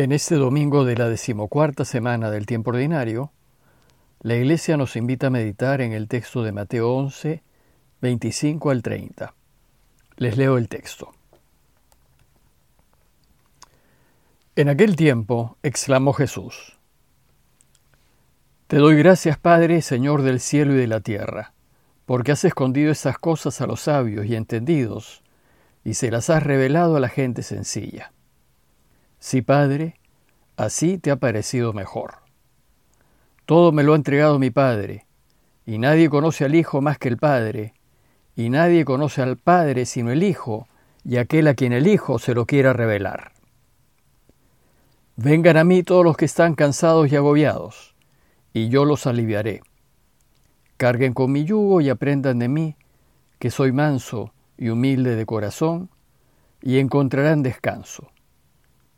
En este domingo de la decimocuarta semana del tiempo ordinario, la Iglesia nos invita a meditar en el texto de Mateo 11, 25 al 30. Les leo el texto. En aquel tiempo exclamó Jesús, Te doy gracias, Padre, Señor del cielo y de la tierra, porque has escondido estas cosas a los sabios y entendidos, y se las has revelado a la gente sencilla. Sí, Padre, así te ha parecido mejor. Todo me lo ha entregado mi Padre, y nadie conoce al Hijo más que el Padre, y nadie conoce al Padre sino el Hijo, y aquel a quien el Hijo se lo quiera revelar. Vengan a mí todos los que están cansados y agobiados, y yo los aliviaré. Carguen con mi yugo y aprendan de mí, que soy manso y humilde de corazón, y encontrarán descanso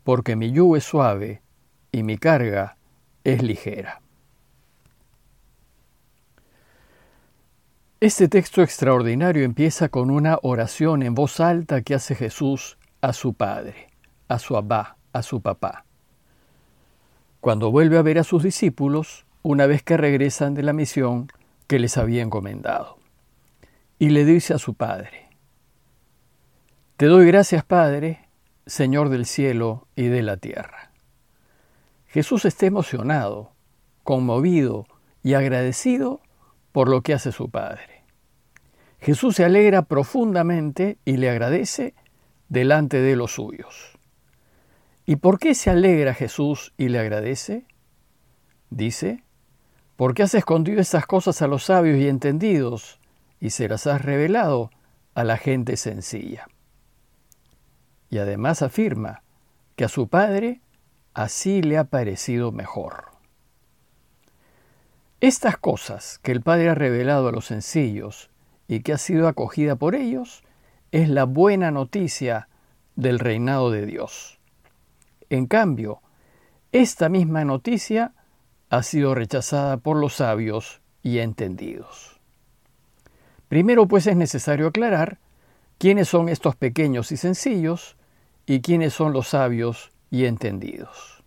porque mi yugo es suave y mi carga es ligera. Este texto extraordinario empieza con una oración en voz alta que hace Jesús a su padre, a su abá, a su papá. Cuando vuelve a ver a sus discípulos, una vez que regresan de la misión que les había encomendado. Y le dice a su padre, Te doy gracias, Padre, Señor del cielo y de la tierra. Jesús está emocionado, conmovido y agradecido por lo que hace su Padre. Jesús se alegra profundamente y le agradece delante de los suyos. ¿Y por qué se alegra Jesús y le agradece? Dice, porque has escondido estas cosas a los sabios y entendidos y se las has revelado a la gente sencilla y además afirma que a su padre así le ha parecido mejor. Estas cosas que el Padre ha revelado a los sencillos y que ha sido acogida por ellos es la buena noticia del reinado de Dios. En cambio, esta misma noticia ha sido rechazada por los sabios y entendidos. Primero pues es necesario aclarar quiénes son estos pequeños y sencillos y quiénes son los sabios y entendidos.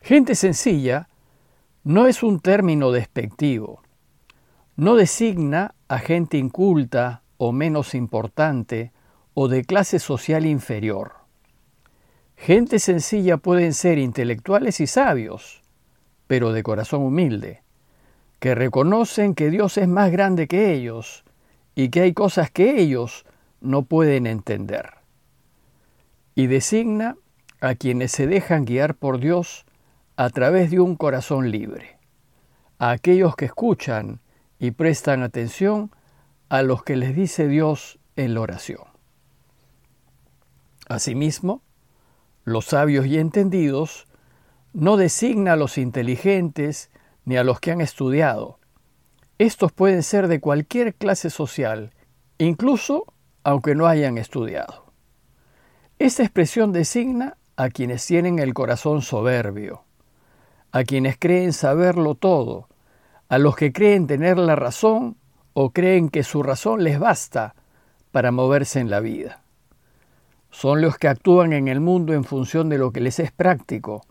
Gente sencilla no es un término despectivo, no designa a gente inculta o menos importante o de clase social inferior. Gente sencilla pueden ser intelectuales y sabios, pero de corazón humilde, que reconocen que Dios es más grande que ellos y que hay cosas que ellos no pueden entender y designa a quienes se dejan guiar por Dios a través de un corazón libre, a aquellos que escuchan y prestan atención a los que les dice Dios en la oración. Asimismo, los sabios y entendidos no designa a los inteligentes ni a los que han estudiado. Estos pueden ser de cualquier clase social, incluso aunque no hayan estudiado. Esta expresión designa a quienes tienen el corazón soberbio, a quienes creen saberlo todo, a los que creen tener la razón o creen que su razón les basta para moverse en la vida. Son los que actúan en el mundo en función de lo que les es práctico,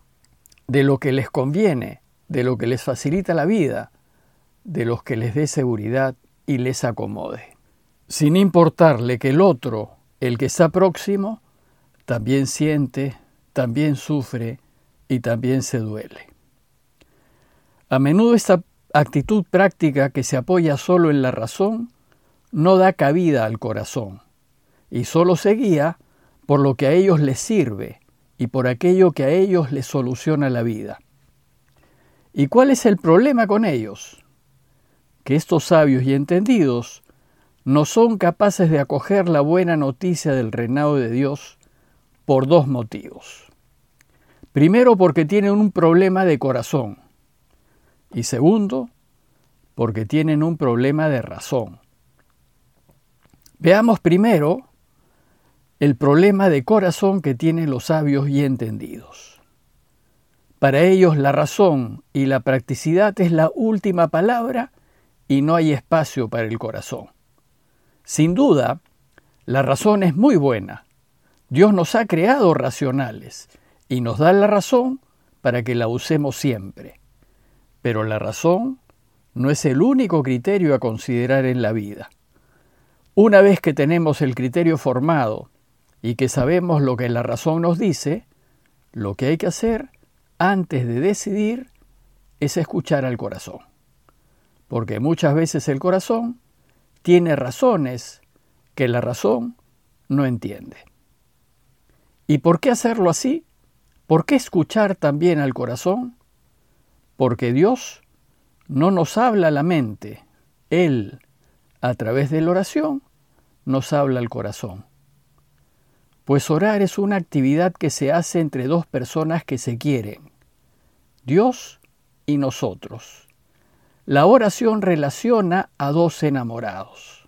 de lo que les conviene, de lo que les facilita la vida, de los que les dé seguridad y les acomode. Sin importarle que el otro, el que está próximo, también siente, también sufre y también se duele. A menudo esta actitud práctica que se apoya solo en la razón no da cabida al corazón y solo se guía por lo que a ellos les sirve y por aquello que a ellos les soluciona la vida. ¿Y cuál es el problema con ellos? Que estos sabios y entendidos no son capaces de acoger la buena noticia del reinado de Dios por dos motivos. Primero, porque tienen un problema de corazón. Y segundo, porque tienen un problema de razón. Veamos primero el problema de corazón que tienen los sabios y entendidos. Para ellos la razón y la practicidad es la última palabra y no hay espacio para el corazón. Sin duda, la razón es muy buena, Dios nos ha creado racionales y nos da la razón para que la usemos siempre. Pero la razón no es el único criterio a considerar en la vida. Una vez que tenemos el criterio formado y que sabemos lo que la razón nos dice, lo que hay que hacer antes de decidir es escuchar al corazón. Porque muchas veces el corazón tiene razones que la razón no entiende. ¿Y por qué hacerlo así? ¿Por qué escuchar también al corazón? Porque Dios no nos habla a la mente, Él, a través de la oración, nos habla al corazón. Pues orar es una actividad que se hace entre dos personas que se quieren, Dios y nosotros. La oración relaciona a dos enamorados.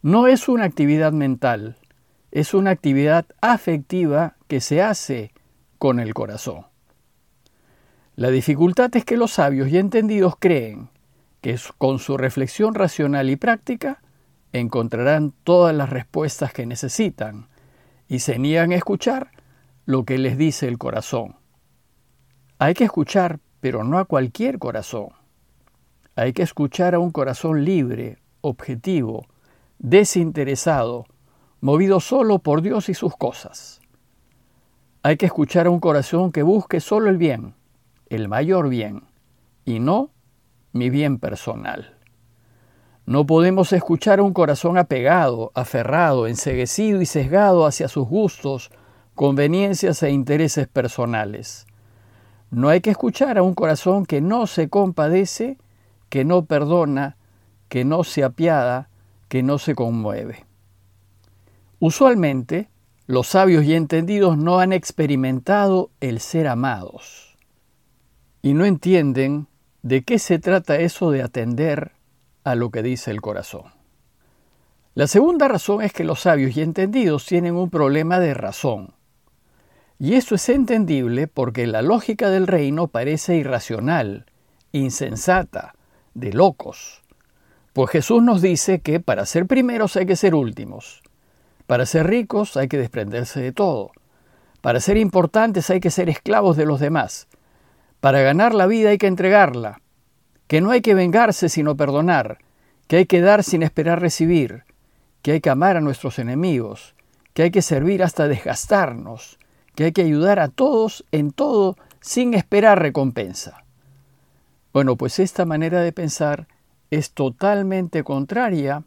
No es una actividad mental, es una actividad afectiva que se hace con el corazón. La dificultad es que los sabios y entendidos creen que con su reflexión racional y práctica encontrarán todas las respuestas que necesitan y se niegan a escuchar lo que les dice el corazón. Hay que escuchar, pero no a cualquier corazón. Hay que escuchar a un corazón libre, objetivo, desinteresado, movido solo por Dios y sus cosas. Hay que escuchar a un corazón que busque solo el bien, el mayor bien, y no mi bien personal. No podemos escuchar a un corazón apegado, aferrado, enseguecido y sesgado hacia sus gustos, conveniencias e intereses personales. No hay que escuchar a un corazón que no se compadece, que no perdona, que no se apiada, que no se conmueve. Usualmente, los sabios y entendidos no han experimentado el ser amados y no entienden de qué se trata eso de atender a lo que dice el corazón. La segunda razón es que los sabios y entendidos tienen un problema de razón. Y eso es entendible porque la lógica del reino parece irracional, insensata, de locos. Pues Jesús nos dice que para ser primeros hay que ser últimos. Para ser ricos hay que desprenderse de todo. Para ser importantes hay que ser esclavos de los demás. Para ganar la vida hay que entregarla. Que no hay que vengarse sino perdonar. Que hay que dar sin esperar recibir. Que hay que amar a nuestros enemigos. Que hay que servir hasta desgastarnos que hay que ayudar a todos en todo sin esperar recompensa. Bueno, pues esta manera de pensar es totalmente contraria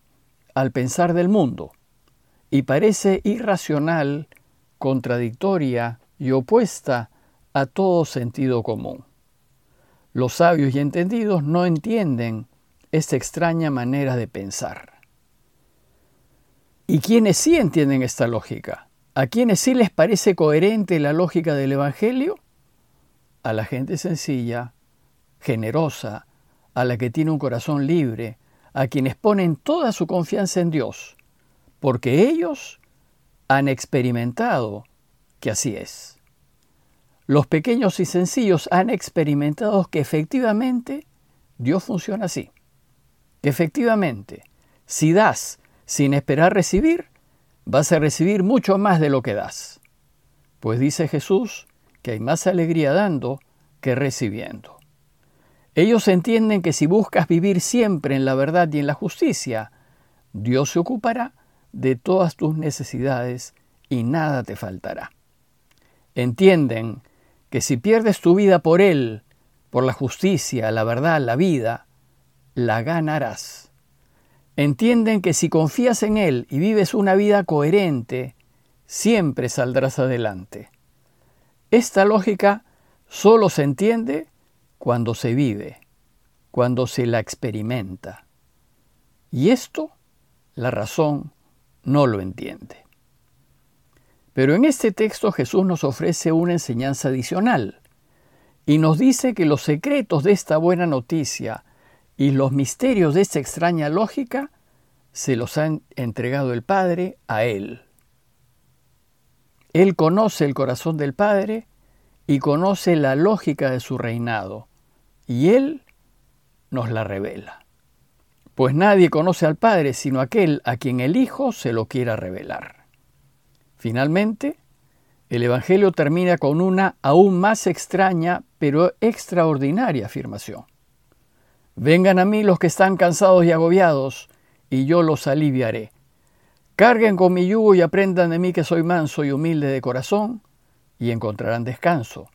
al pensar del mundo y parece irracional, contradictoria y opuesta a todo sentido común. Los sabios y entendidos no entienden esta extraña manera de pensar. ¿Y quienes sí entienden esta lógica? ¿A quienes sí les parece coherente la lógica del Evangelio? A la gente sencilla, generosa, a la que tiene un corazón libre, a quienes ponen toda su confianza en Dios, porque ellos han experimentado que así es. Los pequeños y sencillos han experimentado que efectivamente Dios funciona así, que efectivamente, si das sin esperar recibir, vas a recibir mucho más de lo que das. Pues dice Jesús que hay más alegría dando que recibiendo. Ellos entienden que si buscas vivir siempre en la verdad y en la justicia, Dios se ocupará de todas tus necesidades y nada te faltará. Entienden que si pierdes tu vida por Él, por la justicia, la verdad, la vida, la ganarás entienden que si confías en Él y vives una vida coherente, siempre saldrás adelante. Esta lógica solo se entiende cuando se vive, cuando se la experimenta. Y esto la razón no lo entiende. Pero en este texto Jesús nos ofrece una enseñanza adicional y nos dice que los secretos de esta buena noticia y los misterios de esta extraña lógica se los ha entregado el Padre a Él. Él conoce el corazón del Padre y conoce la lógica de su reinado, y Él nos la revela. Pues nadie conoce al Padre sino aquel a quien el Hijo se lo quiera revelar. Finalmente, el Evangelio termina con una aún más extraña pero extraordinaria afirmación. Vengan a mí los que están cansados y agobiados, y yo los aliviaré. Carguen con mi yugo y aprendan de mí que soy manso y humilde de corazón, y encontrarán descanso,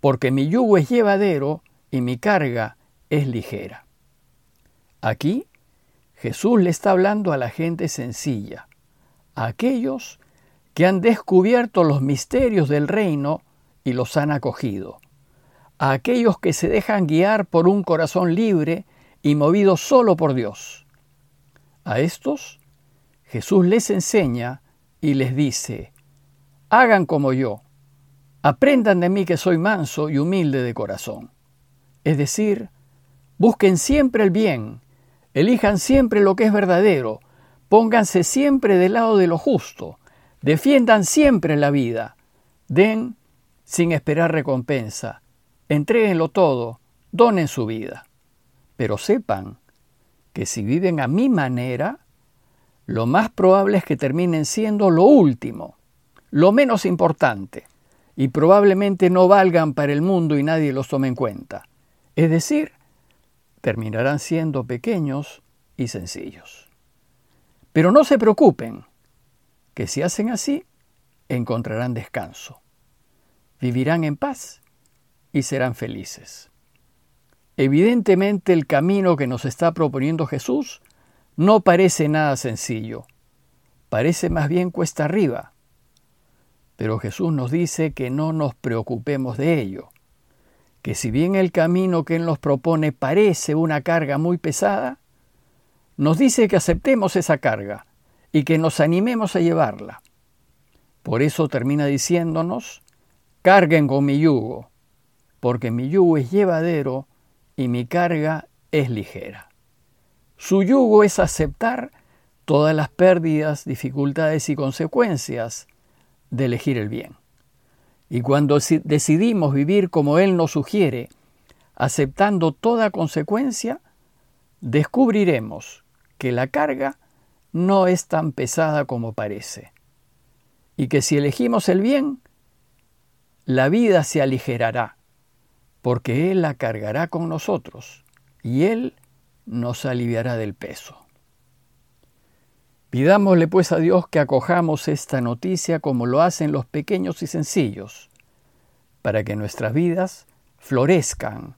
porque mi yugo es llevadero y mi carga es ligera. Aquí Jesús le está hablando a la gente sencilla, a aquellos que han descubierto los misterios del reino y los han acogido, a aquellos que se dejan guiar por un corazón libre y movido solo por Dios. A estos Jesús les enseña y les dice, hagan como yo, aprendan de mí que soy manso y humilde de corazón. Es decir, busquen siempre el bien, elijan siempre lo que es verdadero, pónganse siempre del lado de lo justo, defiendan siempre la vida, den sin esperar recompensa, Entréguenlo todo, donen su vida. Pero sepan que si viven a mi manera, lo más probable es que terminen siendo lo último, lo menos importante, y probablemente no valgan para el mundo y nadie los tome en cuenta. Es decir, terminarán siendo pequeños y sencillos. Pero no se preocupen, que si hacen así, encontrarán descanso. Vivirán en paz y serán felices. Evidentemente el camino que nos está proponiendo Jesús no parece nada sencillo, parece más bien cuesta arriba. Pero Jesús nos dice que no nos preocupemos de ello, que si bien el camino que Él nos propone parece una carga muy pesada, nos dice que aceptemos esa carga y que nos animemos a llevarla. Por eso termina diciéndonos, carguen con mi yugo, porque mi yugo es llevadero y mi carga es ligera. Su yugo es aceptar todas las pérdidas, dificultades y consecuencias de elegir el bien. Y cuando decidimos vivir como Él nos sugiere, aceptando toda consecuencia, descubriremos que la carga no es tan pesada como parece, y que si elegimos el bien, la vida se aligerará porque Él la cargará con nosotros y Él nos aliviará del peso. Pidámosle pues a Dios que acojamos esta noticia como lo hacen los pequeños y sencillos, para que nuestras vidas florezcan,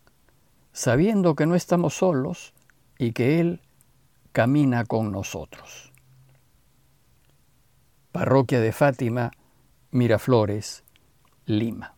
sabiendo que no estamos solos y que Él camina con nosotros. Parroquia de Fátima, Miraflores, Lima.